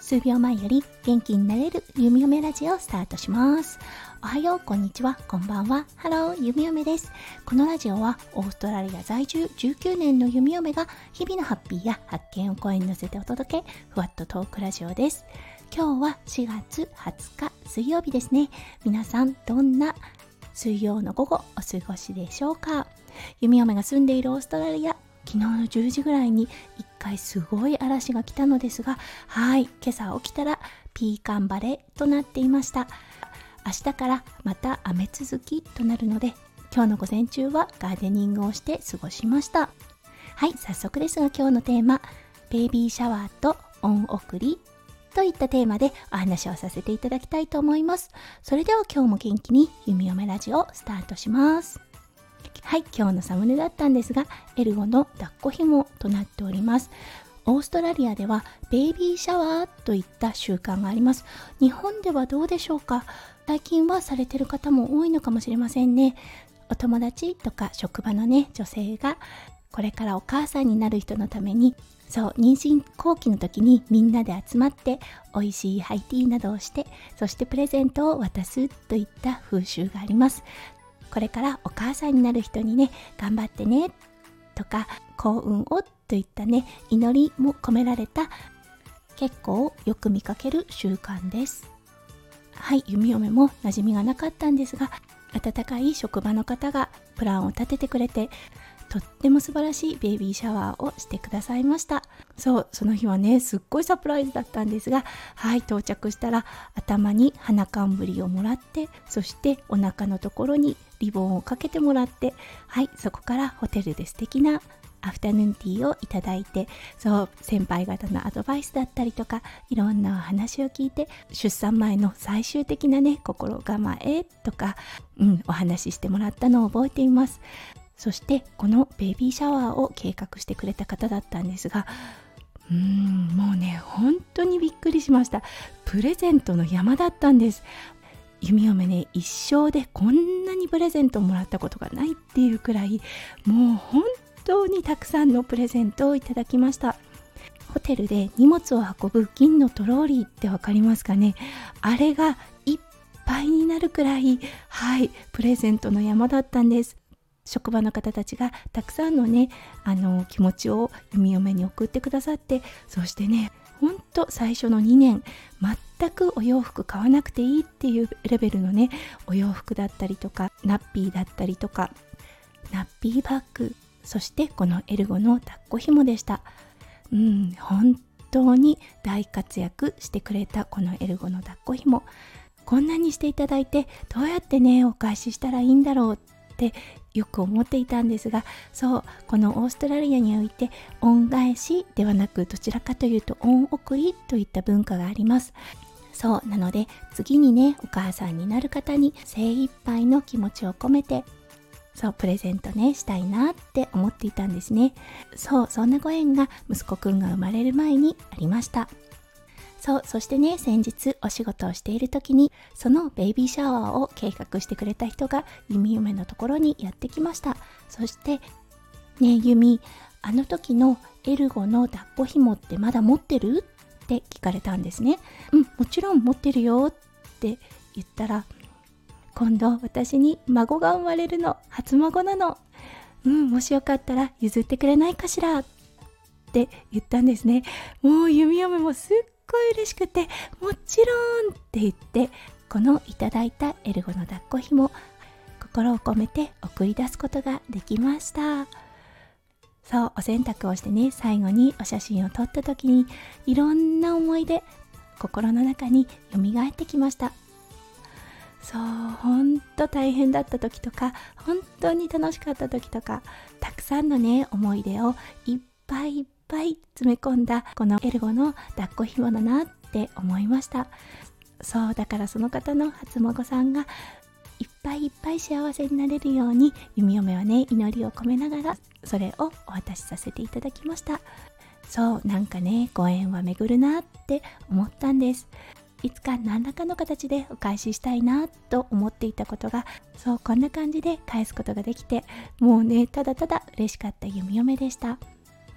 数秒前より元気になれる弓嫁ラジオをスタートします。おはようこんにちは。こんばんは。ハロー弓嫁です。このラジオはオーストラリア在住19年の弓嫁が日々のハッピーや発見を声に乗せてお届けふわっとトークラジオです。今日は4月20日水曜日ですね。皆さんどんな水曜の午後お過ごしでしょうか？弓嫁が住んでいるオーストラリア昨日の10時ぐらいに一回すごい嵐が来たのですがはい今朝起きたらピーカンバレとなっていました。明日からまた雨続きとなるので今日の午前中はガーデニングをして過ごしました。はい早速ですが今日のテーマベイビーシャワーと恩送りといったテーマでお話をさせていただきたいと思います。それでは今日も元気に弓嫁ラジオスタートします。はい今日のサムネだったんですがエルゴの抱っこ紐となっております。オーストラリアではベイビーシャワーといった習慣があります。日本ではどうでしょうか？最近はされてる方も多いのかもしれませんね。お友達とか職場のね女性がこれからお母さんになる人のためにそう妊娠後期の時にみんなで集まって美味しいハイティーなどをしてそしてプレゼントを渡すといった風習があります。これからお母さんになる人にね頑張ってねとか幸運をといったね祈りも込められた結構よく見かける習慣です。はい弓嫁も馴染みがなかったんですが温かい職場の方がプランを立ててくれてとっても素晴らしいベイビーシャワーをしてくださいました。そうその日はねすっごいサプライズだったんですがはい到着したら頭に花冠をもらってそしてお腹のところにリボンをかけてもらってはいそこからホテルで素敵なアフタヌーンティーをいただいてそう先輩方のアドバイスだったりとかいろんなお話を聞いて出産前の最終的なね心構えとか、うん、お話ししてもらったのを覚えています。そしてこのベビーシャワーを計画してくれた方だったんですがうーんもうね本当にびっくりしました。プレゼントの山だったんです。弓嫁ね一生でこんなにプレゼントをもらったことがないっていうくらいもう本当にたくさんのプレゼントをいただきました。ホテルで荷物を運ぶ銀のトローリーって分かりますかね。あれがいっぱいになるくらいはいプレゼントの山だったんです。職場の方たちがたくさんのねあの気持ちを弓嫁に送ってくださってそしてねほんと最初の2年全くお洋服買わなくていいっていうレベルのねお洋服だったりとかナッピーだったりとかナッピーバッグそしてこのエルゴの抱っこ紐でした。うん本当に大活躍してくれたこのエルゴの抱っこ紐。こんなにしていただいてどうやってねお返ししたらいいんだろうってよく思っていたんですがそうこのオーストラリアにおいて恩返しではなくどちらかというと恩送りといった文化があります。そうなので次にねお母さんになる方に精一杯の気持ちを込めてそうプレゼントねしたいなって思っていたんですね。そうそんなご縁が息子くんが生まれる前にありました。そうそしてね先日お仕事をしている時にそのベイビーシャワーを計画してくれた人が弓嫁のところにやってきました。そしてね弓あの時のエルゴの抱っこ紐ってまだ持ってる？って聞かれたんですね。うんもちろん持ってるよって言ったら今度私に孫が生まれるの初孫なの。うんもしよかったら譲ってくれないかしら？って言ったんですね。もう弓嫁もすっごい嬉しくてもちろんって言ってこのいただいたエルゴの抱っこひも心を込めて送り出すことができました。そうお洗濯をしてね最後にお写真を撮った時にいろんな思い出心の中に蘇ってきました。そうほんと大変だった時とか本当に楽しかった時とかたくさんのね思い出をいっぱいいっぱい詰め込んだこのエルゴの抱っこ紐だなって思いました。そうだからその方の初孫さんがいっぱいいっぱい幸せになれるように弓嫁はね祈りを込めながらそれをお渡しさせていただきましたそうなんかねご縁は巡るなって思ったんです。いつか何らかの形でお返ししたいなと思っていたことがそうこんな感じで返すことができてもうねただただ嬉しかった弓嫁でした。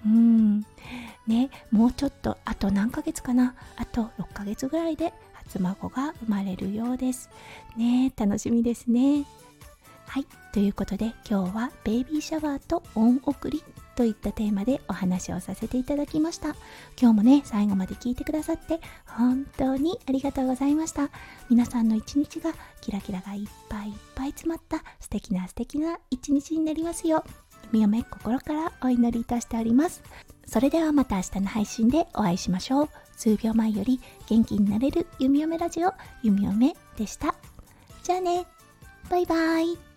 うん。ねもうちょっとあと何ヶ月かな。あと6ヶ月ぐらいで初孫が生まれるようです。ね楽しみですね。はい。ということで今日はベイビーシャワーと恩送りといったテーマでお話をさせていただきました。今日もね最後まで聞いてくださって本当にありがとうございました。皆さんの一日がキラキラがいっぱいいっぱい詰まった素敵な素敵な一日になりますよ。みよめ心からお祈りいたしております。それではまた明日の配信でお会いしましょう。数秒前より元気になれる弓嫁ラジオ弓嫁でした。じゃあね。バイバイ。